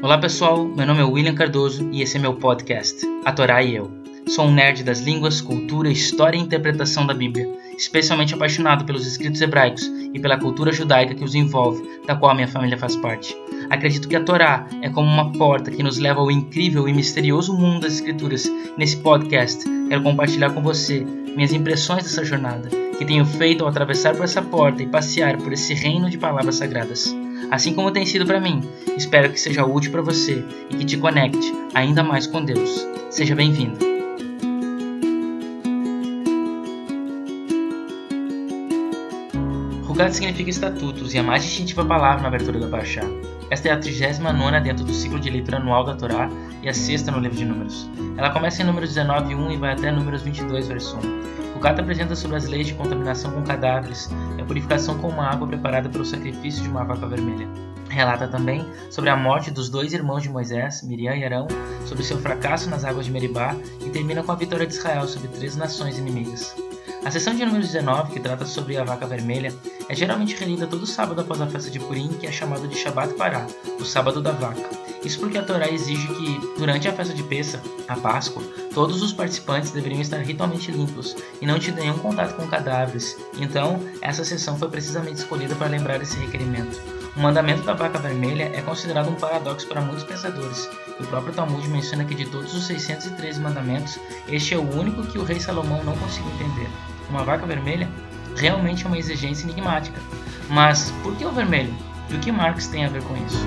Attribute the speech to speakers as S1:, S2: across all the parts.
S1: Olá pessoal, meu nome é William Cardoso e esse é meu podcast, A Torá e Eu. Sou um nerd das línguas, cultura, história e interpretação da Bíblia, especialmente apaixonado pelos escritos hebraicos e pela cultura judaica que os envolve, da qual minha família faz parte. Acredito que a Torá é como uma porta que nos leva ao incrível e misterioso mundo das Escrituras. Nesse podcast, quero compartilhar com você minhas impressões dessa jornada, que tenho feito ao atravessar por essa porta e passear por esse reino de palavras sagradas assim como tem sido para mim. Espero que seja útil para você e que te conecte ainda mais com Deus. Seja bem-vindo. Rugat significa estatutos e a mais distintiva palavra na abertura da Paraxá. Esta é a 39 dentro do ciclo de leitura anual da Torá e a sexta no livro de Números. Ela começa em Números 19, 1 e vai até Números 22, verso 1. Gata apresenta sobre as leis de contaminação com cadáveres e a purificação com uma água preparada pelo sacrifício de uma vaca vermelha. Relata também sobre a morte dos dois irmãos de Moisés, Miriam e Arão, sobre seu fracasso nas águas de Meribá e termina com a vitória de Israel sobre três nações inimigas. A sessão de número 19, que trata sobre a vaca vermelha, é geralmente relida todo sábado após a festa de Purim, que é chamado de Shabbat Pará, o sábado da vaca. Isso porque a Torá exige que, durante a festa de Pessa, a Páscoa, todos os participantes deveriam estar ritualmente limpos e não ter nenhum contato com cadáveres. Então, essa sessão foi precisamente escolhida para lembrar esse requerimento. O mandamento da vaca vermelha é considerado um paradoxo para muitos pensadores. O próprio Talmud menciona que de todos os 613 mandamentos, este é o único que o rei Salomão não conseguiu entender. Uma vaca vermelha realmente é uma exigência enigmática. Mas por que o vermelho? E o que Marx tem a ver com isso?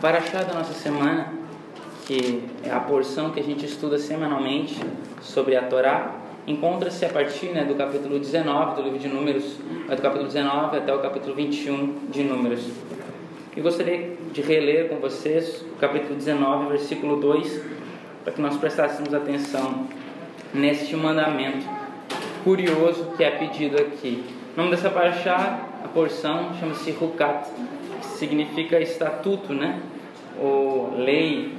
S1: Paraxá da nossa semana, que é a porção que a gente estuda semanalmente sobre a Torá, encontra-se a partir né, do capítulo 19 do livro de Números, do capítulo 19 até o capítulo 21 de Números. E gostaria de reler com vocês o capítulo 19, versículo 2, para que nós prestássemos atenção neste mandamento curioso que é pedido aqui. O nome dessa paraxá, a porção, chama-se Rukat, que significa estatuto, né? ou lei.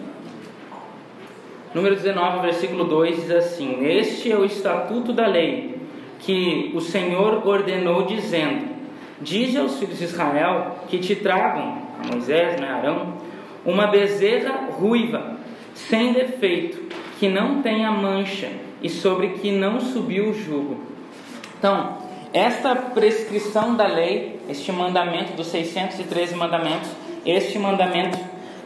S1: Número 19, versículo 2 diz assim: Este é o estatuto da lei que o Senhor ordenou, dizendo: Dize aos filhos de Israel que te tragam, a Moisés, né, Arão, uma bezerra ruiva, sem defeito, que não tenha mancha e sobre que não subiu o jugo. Então, esta prescrição da lei, este mandamento dos 613 mandamentos, este mandamento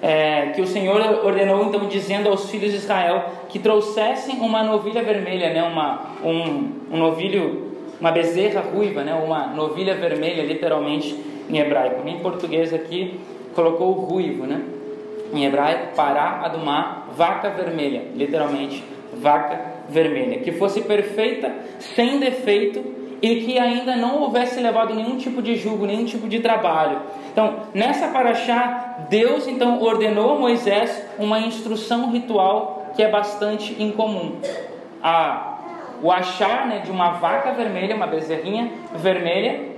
S1: é, que o Senhor ordenou então dizendo aos filhos de Israel que trouxessem uma novilha vermelha, né, uma, um, um novilho, uma bezerra ruiva, né, uma novilha vermelha, literalmente em hebraico. Em português aqui colocou ruivo, né? Em hebraico, pará adumá, vaca vermelha, literalmente vaca vermelha, que fosse perfeita, sem defeito e que ainda não houvesse levado nenhum tipo de julgo, nenhum tipo de trabalho. Então, nessa paraxá, Deus então ordenou a Moisés uma instrução ritual que é bastante incomum. A, o achar né, de uma vaca vermelha, uma bezerrinha vermelha,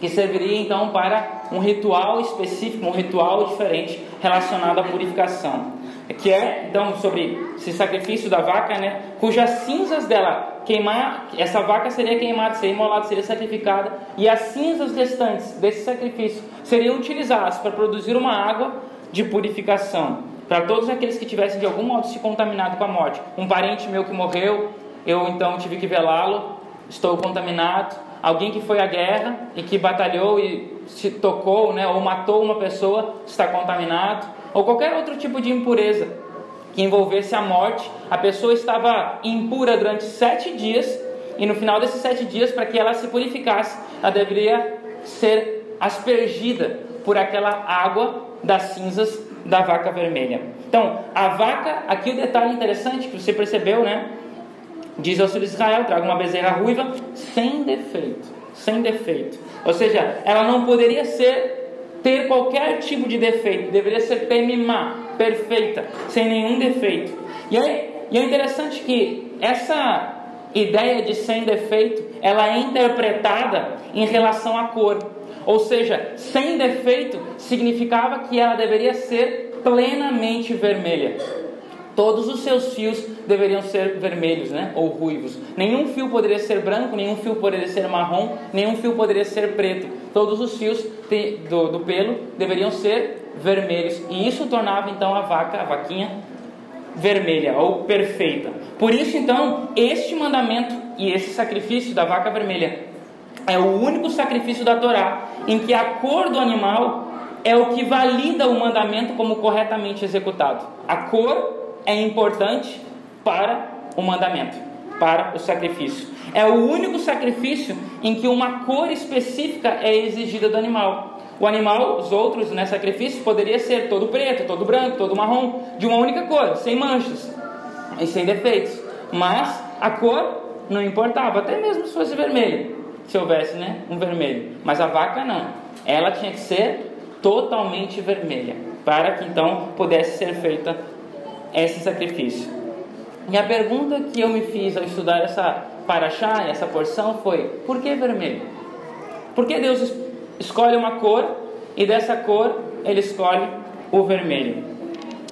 S1: que serviria então para um ritual específico, um ritual diferente relacionado à purificação. Que é então sobre esse sacrifício da vaca, né, cujas cinzas dela queimar, essa vaca seria queimada, seria imolada, seria sacrificada, e as cinzas restantes desse sacrifício seriam utilizadas para produzir uma água de purificação para todos aqueles que tivessem de algum modo se contaminado com a morte. Um parente meu que morreu, eu então tive que velá-lo, estou contaminado, alguém que foi à guerra e que batalhou e se tocou, né, ou matou uma pessoa, está contaminado, ou qualquer outro tipo de impureza que envolvesse a morte, a pessoa estava impura durante sete dias e no final desses sete dias, para que ela se purificasse, ela deveria ser aspergida por aquela água das cinzas da vaca vermelha. Então, a vaca, aqui o detalhe interessante que você percebeu, né? Diz ao filho de Israel: traga uma bezerra ruiva sem defeito. Sem defeito. Ou seja, ela não poderia ser ter qualquer tipo de defeito, deveria ser temimá, perfeita, sem nenhum defeito. E, aí, e é interessante que essa ideia de sem defeito, ela é interpretada em relação à cor. Ou seja, sem defeito significava que ela deveria ser plenamente vermelha. Todos os seus fios deveriam ser vermelhos, né? Ou ruivos. Nenhum fio poderia ser branco, nenhum fio poderia ser marrom, nenhum fio poderia ser preto. Todos os fios do, do pelo deveriam ser vermelhos. E isso tornava então a vaca, a vaquinha, vermelha ou perfeita. Por isso, então, este mandamento e esse sacrifício da vaca vermelha é o único sacrifício da Torá em que a cor do animal é o que valida o mandamento como corretamente executado. A cor é importante para o mandamento, para o sacrifício. É o único sacrifício em que uma cor específica é exigida do animal. O animal, os outros, né, sacrifício, poderia ser todo preto, todo branco, todo marrom, de uma única cor, sem manchas e sem defeitos. Mas a cor não importava, até mesmo se fosse vermelho, se houvesse né, um vermelho. Mas a vaca não, ela tinha que ser totalmente vermelha, para que então pudesse ser feita esse sacrifício. E a pergunta que eu me fiz ao estudar essa paraxá, essa porção, foi: por que vermelho? Por que Deus escolhe uma cor e dessa cor ele escolhe o vermelho?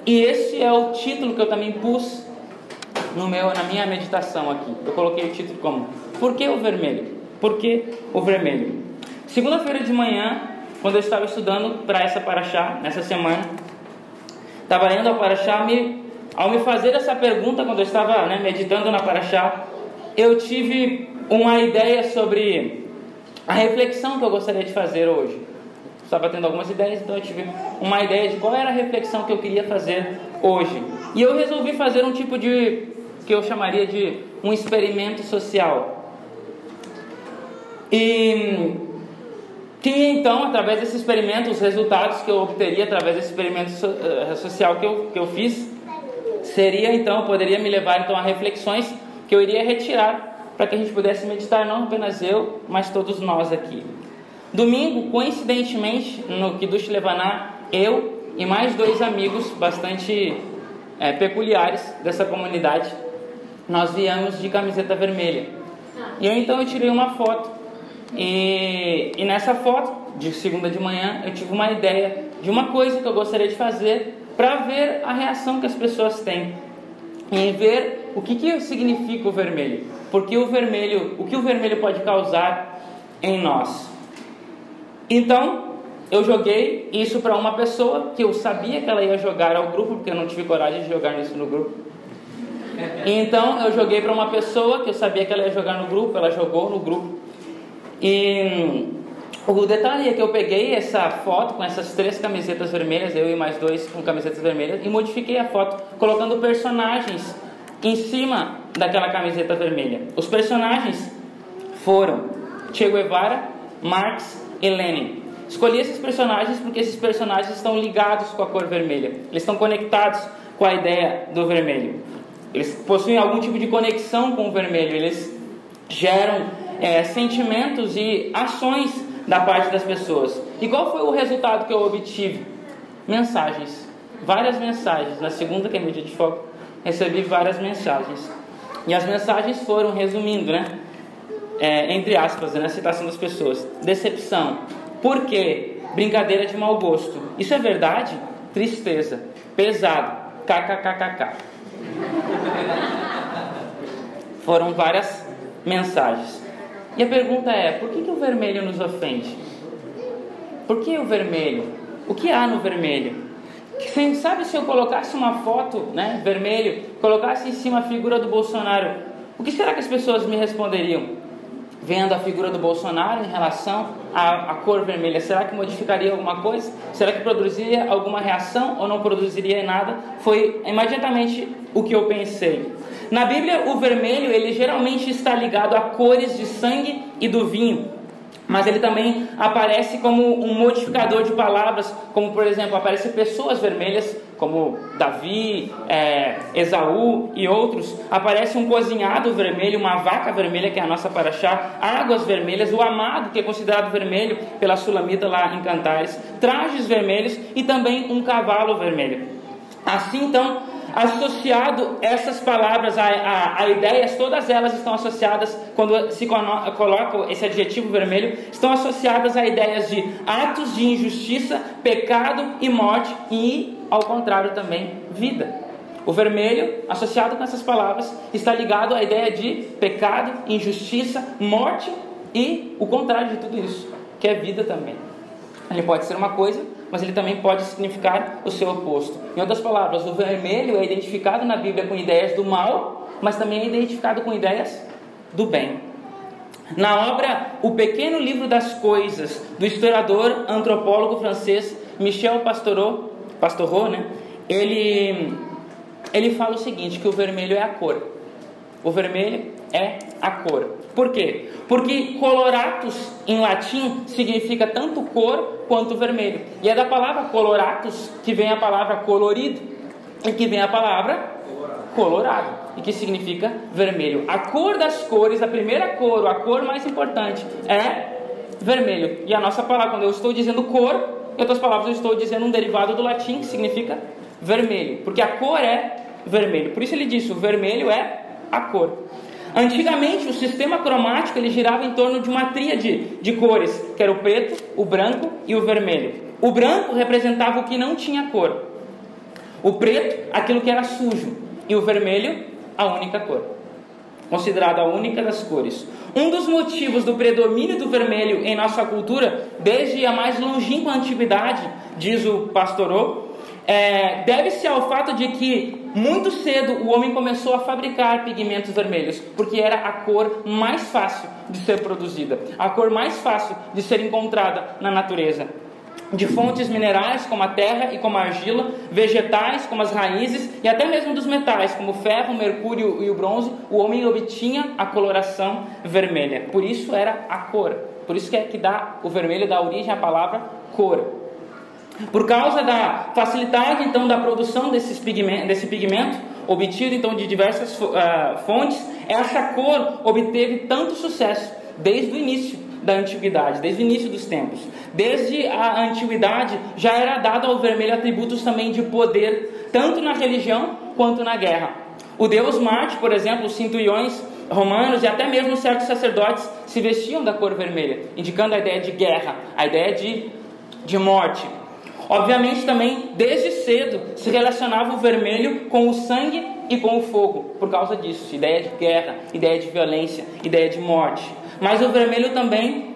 S1: E esse é o título que eu também pus no meu, na minha meditação aqui. Eu coloquei o título como: Por que o vermelho? Por que o vermelho? Segunda-feira de manhã, quando eu estava estudando para essa paraxá, nessa semana, estava lendo a paraxá, me ao me fazer essa pergunta, quando eu estava né, meditando na Paraxá, eu tive uma ideia sobre a reflexão que eu gostaria de fazer hoje. Estava tendo algumas ideias, então eu tive uma ideia de qual era a reflexão que eu queria fazer hoje. E eu resolvi fazer um tipo de que eu chamaria de um experimento social. E tinha então, através desse experimento, os resultados que eu obteria através desse experimento eh, social que eu, que eu fiz seria então, poderia me levar então a reflexões que eu iria retirar para que a gente pudesse meditar não apenas eu, mas todos nós aqui. Domingo, coincidentemente, no Kiddush Levaná, eu e mais dois amigos bastante é, peculiares dessa comunidade, nós viemos de camiseta vermelha. E eu então eu tirei uma foto e, e nessa foto de segunda de manhã eu tive uma ideia de uma coisa que eu gostaria de fazer para ver a reação que as pessoas têm em ver o que, que significa o vermelho, porque o vermelho, o que o vermelho pode causar em nós. Então, eu joguei isso para uma pessoa que eu sabia que ela ia jogar ao grupo, porque eu não tive coragem de jogar isso no grupo. Então, eu joguei para uma pessoa que eu sabia que ela ia jogar no grupo, ela jogou no grupo. E o detalhe é que eu peguei essa foto com essas três camisetas vermelhas, eu e mais dois com camisetas vermelhas, e modifiquei a foto colocando personagens em cima daquela camiseta vermelha. Os personagens foram Che Guevara, Marx e Lenin. Escolhi esses personagens porque esses personagens estão ligados com a cor vermelha. Eles estão conectados com a ideia do vermelho. Eles possuem algum tipo de conexão com o vermelho. Eles geram é, sentimentos e ações da parte das pessoas. E qual foi o resultado que eu obtive? Mensagens. Várias mensagens. Na segunda, que é meu de foco, recebi várias mensagens. E as mensagens foram, resumindo, né? É, entre aspas, né, citação das pessoas: decepção. Por quê? Brincadeira de mau gosto. Isso é verdade? Tristeza. Pesado. KKKKK. Foram várias mensagens. E a pergunta é: por que, que o vermelho nos ofende? Por que o vermelho? O que há no vermelho? Quem sabe se eu colocasse uma foto, né, vermelho, colocasse em cima a figura do Bolsonaro, o que será que as pessoas me responderiam? Vendo a figura do Bolsonaro em relação à, à cor vermelha, será que modificaria alguma coisa? Será que produziria alguma reação ou não produziria nada? Foi imediatamente o que eu pensei. Na Bíblia, o vermelho ele geralmente está ligado a cores de sangue e do vinho, mas ele também aparece como um modificador de palavras, como por exemplo aparecem pessoas vermelhas, como Davi, é, Esaú e outros. Aparece um cozinhado vermelho, uma vaca vermelha que é a nossa paraxá, águas vermelhas, o amado que é considerado vermelho pela Sulamita lá em Cantares, trajes vermelhos e também um cavalo vermelho. Assim então associado essas palavras a, a, a, ideias, todas elas estão associadas, quando se coloca esse adjetivo vermelho, estão associadas a ideias de atos de injustiça, pecado e morte, e ao contrário também, vida. O vermelho, associado com essas palavras, está ligado à ideia de pecado, injustiça, morte e o contrário de tudo isso, que é vida também. Ele pode ser uma coisa, mas ele também pode significar o seu oposto. Em outras palavras, o vermelho é identificado na Bíblia com ideias do mal, mas também é identificado com ideias do bem. Na obra O Pequeno Livro das Coisas, do historiador antropólogo francês Michel Pastoreau, Pastoreau né? ele ele fala o seguinte, que o vermelho é a cor. O vermelho é a cor. Por quê? Porque coloratus em latim significa tanto cor quanto vermelho. E é da palavra coloratus que vem a palavra colorido e que vem a palavra colorado e que significa vermelho. A cor das cores, a primeira cor, a cor mais importante é vermelho. E a nossa palavra, quando eu estou dizendo cor, em outras palavras, eu estou dizendo um derivado do latim que significa vermelho, porque a cor é vermelho. Por isso ele disse: o vermelho é a cor. Antigamente, o sistema cromático ele girava em torno de uma tríade de cores, que era o preto, o branco e o vermelho. O branco representava o que não tinha cor. O preto, aquilo que era sujo. E o vermelho, a única cor. Considerada a única das cores. Um dos motivos do predomínio do vermelho em nossa cultura, desde a mais longínqua antiguidade, diz o Pastorou, é, deve-se ao fato de que muito cedo o homem começou a fabricar pigmentos vermelhos, porque era a cor mais fácil de ser produzida, a cor mais fácil de ser encontrada na natureza. De fontes minerais como a terra e como a argila, vegetais como as raízes e até mesmo dos metais como o ferro, o mercúrio e o bronze, o homem obtinha a coloração vermelha. Por isso era a cor. Por isso que é que dá o vermelho dá origem à palavra cor. Por causa da facilidade então da produção desses desse pigmento, obtido então de diversas uh, fontes, essa cor obteve tanto sucesso desde o início da antiguidade, desde o início dos tempos. Desde a antiguidade já era dado ao vermelho atributos também de poder, tanto na religião quanto na guerra. O deus Marte, por exemplo, os cinturões romanos e até mesmo certos sacerdotes se vestiam da cor vermelha, indicando a ideia de guerra, a ideia de, de morte. Obviamente também, desde cedo, se relacionava o vermelho com o sangue e com o fogo, por causa disso, ideia de guerra, ideia de violência, ideia de morte. Mas o vermelho também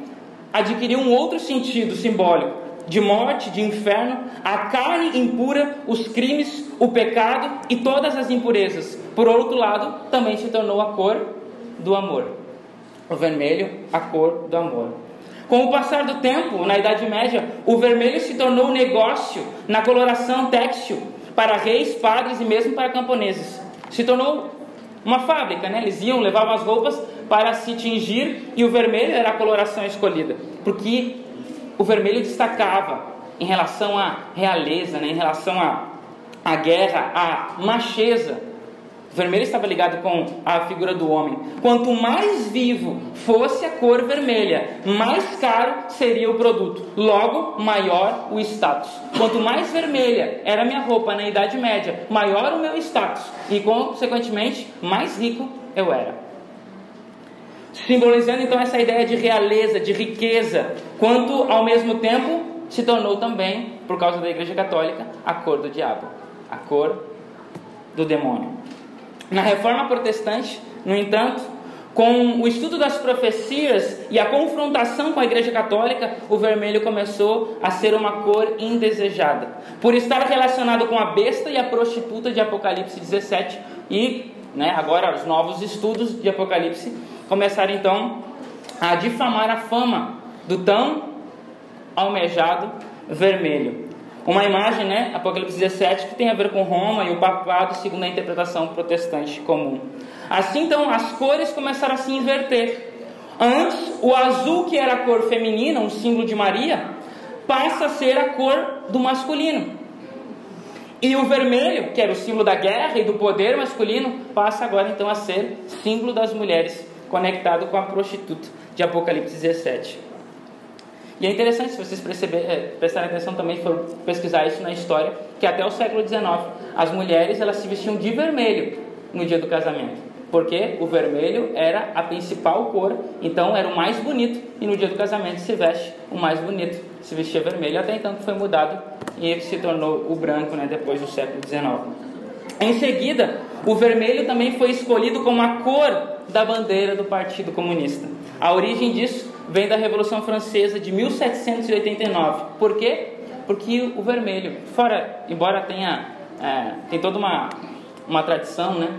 S1: adquiriu um outro sentido simbólico, de morte, de inferno, a carne impura, os crimes, o pecado e todas as impurezas. Por outro lado, também se tornou a cor do amor. O vermelho, a cor do amor. Com o passar do tempo, na Idade Média, o vermelho se tornou negócio na coloração têxtil para reis, padres e mesmo para camponeses. Se tornou uma fábrica, né? Eles iam, levavam as roupas para se tingir e o vermelho era a coloração escolhida, porque o vermelho destacava em relação à realeza, né? em relação à, à guerra, à macheza vermelho estava ligado com a figura do homem. Quanto mais vivo fosse a cor vermelha, mais caro seria o produto. Logo, maior o status. Quanto mais vermelha era a minha roupa na Idade Média, maior o meu status. E, consequentemente, mais rico eu era. Simbolizando então essa ideia de realeza, de riqueza, quanto ao mesmo tempo se tornou também, por causa da Igreja Católica, a cor do diabo, a cor do demônio. Na reforma protestante, no entanto, com o estudo das profecias e a confrontação com a Igreja Católica, o vermelho começou a ser uma cor indesejada, por estar relacionado com a besta e a prostituta de Apocalipse 17 e, né, agora os novos estudos de Apocalipse começaram então a difamar a fama do tão almejado vermelho. Uma imagem, né, Apocalipse 17, que tem a ver com Roma e o papado, segundo a interpretação protestante comum. Assim, então, as cores começaram a se inverter. Antes, o azul, que era a cor feminina, um símbolo de Maria, passa a ser a cor do masculino. E o vermelho, que era o símbolo da guerra e do poder masculino, passa agora então a ser símbolo das mulheres, conectado com a prostituta de Apocalipse 17. E é interessante, se vocês é, prestarem atenção também, for pesquisar isso na história, que até o século XIX as mulheres elas se vestiam de vermelho no dia do casamento. Porque o vermelho era a principal cor, então era o mais bonito, e no dia do casamento se veste o mais bonito, se vestia vermelho, até então foi mudado e se tornou o branco né, depois do século XIX. Em seguida, o vermelho também foi escolhido como a cor da bandeira do Partido Comunista. A origem disso vem da Revolução Francesa de 1789. Por quê? Porque o vermelho, fora, embora tenha é, tem toda uma, uma tradição, né?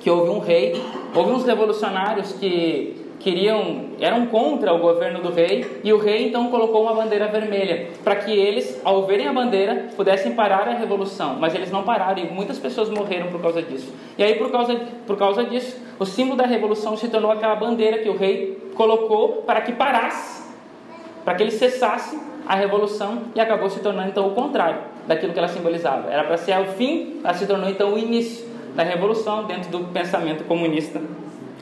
S1: Que houve um rei, houve uns revolucionários que queriam, eram contra o governo do rei, e o rei então colocou uma bandeira vermelha, para que eles, ao verem a bandeira, pudessem parar a revolução. Mas eles não pararam e muitas pessoas morreram por causa disso. E aí, por causa, por causa disso, o símbolo da revolução se tornou aquela bandeira que o rei colocou para que parasse, para que ele cessasse a revolução e acabou se tornando então o contrário daquilo que ela simbolizava. Era para ser o fim, ela se tornou então o início da revolução dentro do pensamento comunista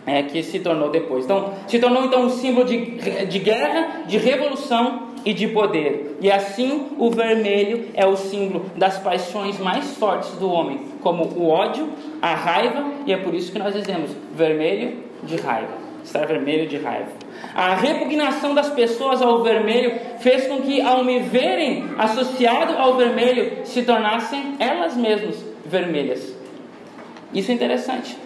S1: é, que se tornou depois. Então, se tornou então um símbolo de, de guerra, de revolução e de poder. E assim, o vermelho é o símbolo das paixões mais fortes do homem, como o ódio, a raiva, e é por isso que nós dizemos vermelho de raiva. Estar vermelho de raiva. A repugnação das pessoas ao vermelho fez com que, ao me verem associado ao vermelho, se tornassem elas mesmas vermelhas. Isso é interessante.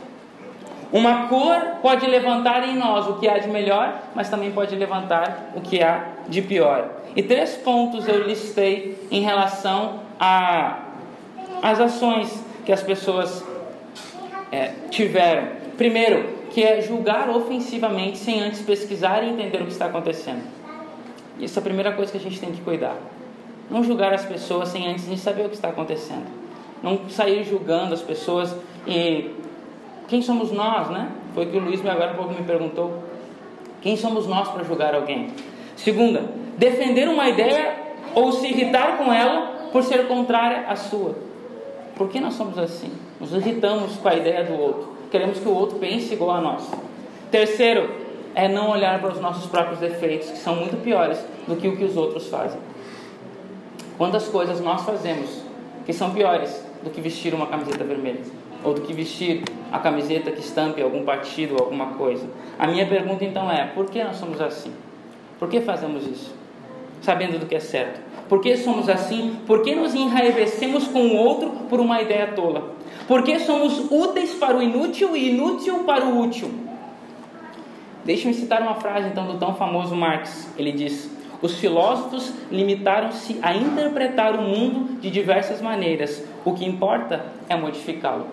S1: Uma cor pode levantar em nós o que há de melhor, mas também pode levantar o que há de pior. E três pontos eu listei em relação às ações que as pessoas é, tiveram. Primeiro, que é julgar ofensivamente sem antes pesquisar e entender o que está acontecendo. Isso é a primeira coisa que a gente tem que cuidar. Não julgar as pessoas sem antes saber o que está acontecendo. Não sair julgando as pessoas e quem somos nós, né? Foi o que o Luiz agora pouco me perguntou. Quem somos nós para julgar alguém? Segunda, defender uma ideia ou se irritar com ela por ser contrária à sua. Por que nós somos assim? Nos irritamos com a ideia do outro. Queremos que o outro pense igual a nós. Terceiro, é não olhar para os nossos próprios defeitos, que são muito piores do que o que os outros fazem. Quantas coisas nós fazemos que são piores do que vestir uma camiseta vermelha? ou do que vestir a camiseta que estampe algum partido ou alguma coisa. A minha pergunta então é: por que nós somos assim? Por que fazemos isso? Sabendo do que é certo. Por que somos assim? Por que nos enraivecemos com o outro por uma ideia tola? Por que somos úteis para o inútil e inútil para o útil? Deixe-me citar uma frase então do tão famoso Marx. Ele diz: Os filósofos limitaram-se a interpretar o mundo de diversas maneiras. O que importa é modificá-lo.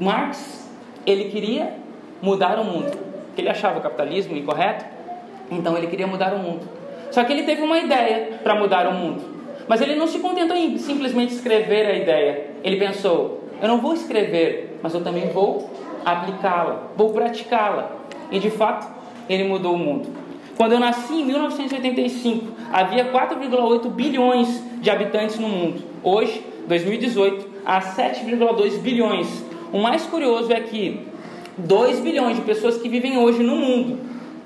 S1: Marx, ele queria mudar o mundo. Ele achava o capitalismo incorreto, então ele queria mudar o mundo. Só que ele teve uma ideia para mudar o mundo. Mas ele não se contentou em simplesmente escrever a ideia. Ele pensou: eu não vou escrever, mas eu também vou aplicá-la, vou praticá-la. E de fato, ele mudou o mundo. Quando eu nasci em 1985, havia 4,8 bilhões de habitantes no mundo. Hoje, 2018, há 7,2 bilhões. O mais curioso é que 2 bilhões de pessoas que vivem hoje no mundo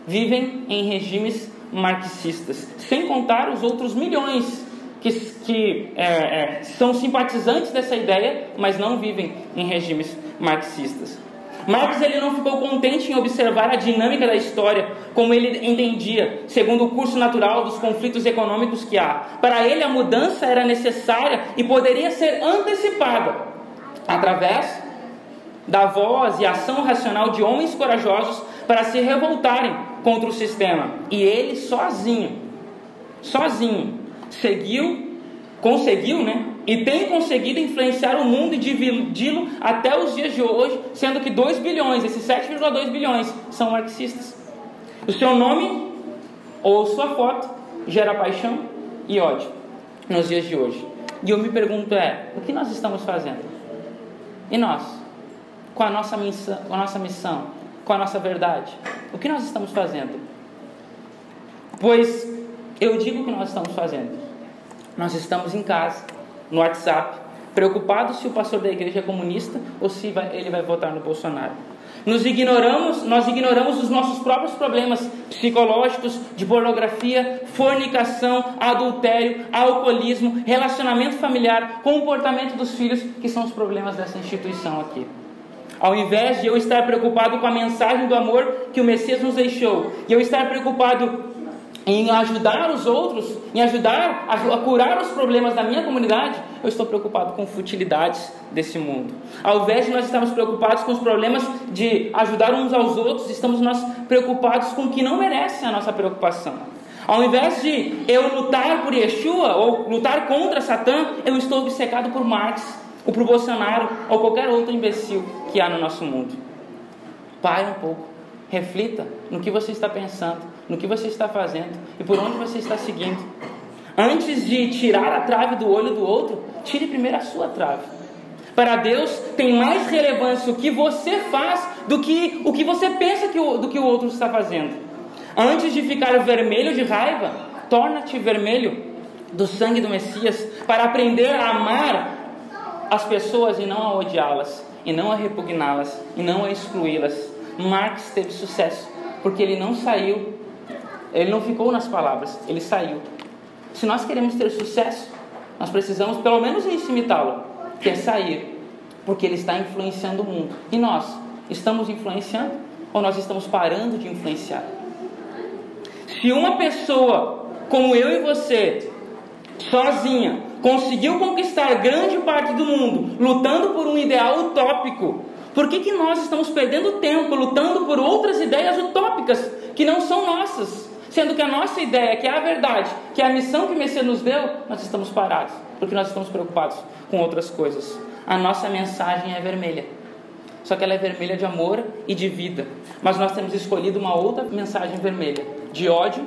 S1: vivem em regimes marxistas, sem contar os outros milhões que, que é, é, são simpatizantes dessa ideia, mas não vivem em regimes marxistas. Marx ele não ficou contente em observar a dinâmica da história como ele entendia, segundo o curso natural dos conflitos econômicos que há. Para ele a mudança era necessária e poderia ser antecipada através da voz e ação racional de homens corajosos para se revoltarem contra o sistema. E ele sozinho, sozinho, seguiu, conseguiu, né? E tem conseguido influenciar o mundo e dividi-lo até os dias de hoje, sendo que 2 bilhões, esses 7,2 bilhões, são marxistas. O seu nome ou sua foto gera paixão e ódio nos dias de hoje. E eu me pergunto é, o que nós estamos fazendo? E nós? com a nossa missão, com a nossa missão, com a nossa verdade? O que nós estamos fazendo? Pois eu digo o que nós estamos fazendo. Nós estamos em casa, no WhatsApp, preocupados se o pastor da igreja é comunista ou se vai, ele vai votar no Bolsonaro. Nos ignoramos, nós ignoramos os nossos próprios problemas psicológicos, de pornografia, fornicação, adultério, alcoolismo, relacionamento familiar, comportamento dos filhos, que são os problemas dessa instituição aqui. Ao invés de eu estar preocupado com a mensagem do amor que o Messias nos deixou, e eu estar preocupado em ajudar os outros, em ajudar a, curar os problemas da minha comunidade, eu estou preocupado com futilidades desse mundo. Ao invés de nós estarmos preocupados com os problemas de ajudar uns aos outros, estamos nós preocupados com o que não merece a nossa preocupação. Ao invés de eu lutar por Yeshua ou lutar contra Satã, eu estou obcecado por Marx, ou por Bolsonaro ou qualquer outro imbecil que há no nosso mundo. Pare um pouco, reflita no que você está pensando no que você está fazendo e por onde você está seguindo. Antes de tirar a trave do olho do outro, tire primeiro a sua trave. Para Deus tem mais relevância o que você faz do que o que você pensa que o, do que o outro está fazendo. Antes de ficar vermelho de raiva, torna-te vermelho do sangue do Messias para aprender a amar as pessoas e não a odiá-las, e não a repugná-las, e não a excluí-las. Marx teve sucesso porque ele não saiu ele não ficou nas palavras, ele saiu. Se nós queremos ter sucesso, nós precisamos pelo menos isso imitá-lo, que é sair, porque ele está influenciando o mundo. E nós, estamos influenciando ou nós estamos parando de influenciar? Se uma pessoa como eu e você, sozinha, conseguiu conquistar grande parte do mundo, lutando por um ideal utópico, por que, que nós estamos perdendo tempo lutando por outras ideias utópicas que não são nossas? Sendo que a nossa ideia, que é a verdade, que é a missão que o Messias nos deu, nós estamos parados, porque nós estamos preocupados com outras coisas. A nossa mensagem é vermelha. Só que ela é vermelha de amor e de vida. Mas nós temos escolhido uma outra mensagem vermelha, de ódio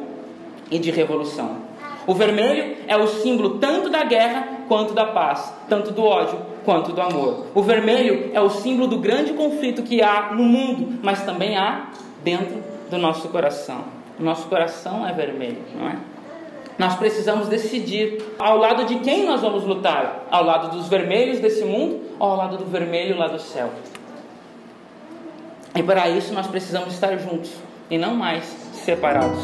S1: e de revolução. O vermelho é o símbolo tanto da guerra quanto da paz, tanto do ódio quanto do amor. O vermelho é o símbolo do grande conflito que há no mundo, mas também há dentro do nosso coração. O nosso coração é vermelho, não é? Nós precisamos decidir ao lado de quem nós vamos lutar: ao lado dos vermelhos desse mundo ou ao lado do vermelho lá do céu. E para isso nós precisamos estar juntos e não mais separados.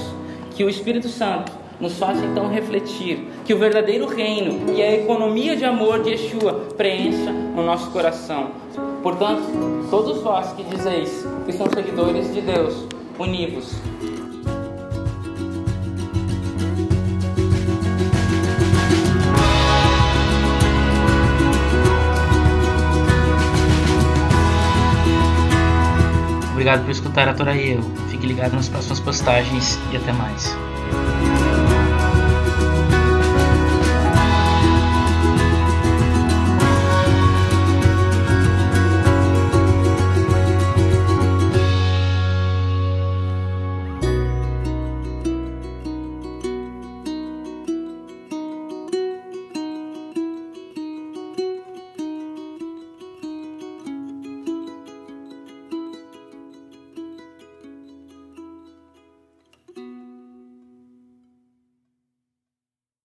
S1: Que o Espírito Santo nos faça então refletir que o verdadeiro reino e a economia de amor de Yeshua preencha o nosso coração. Portanto, todos vós que dizeis que são seguidores de Deus, univos Obrigado por escutar a Torá Fique ligado nas próximas postagens e até mais.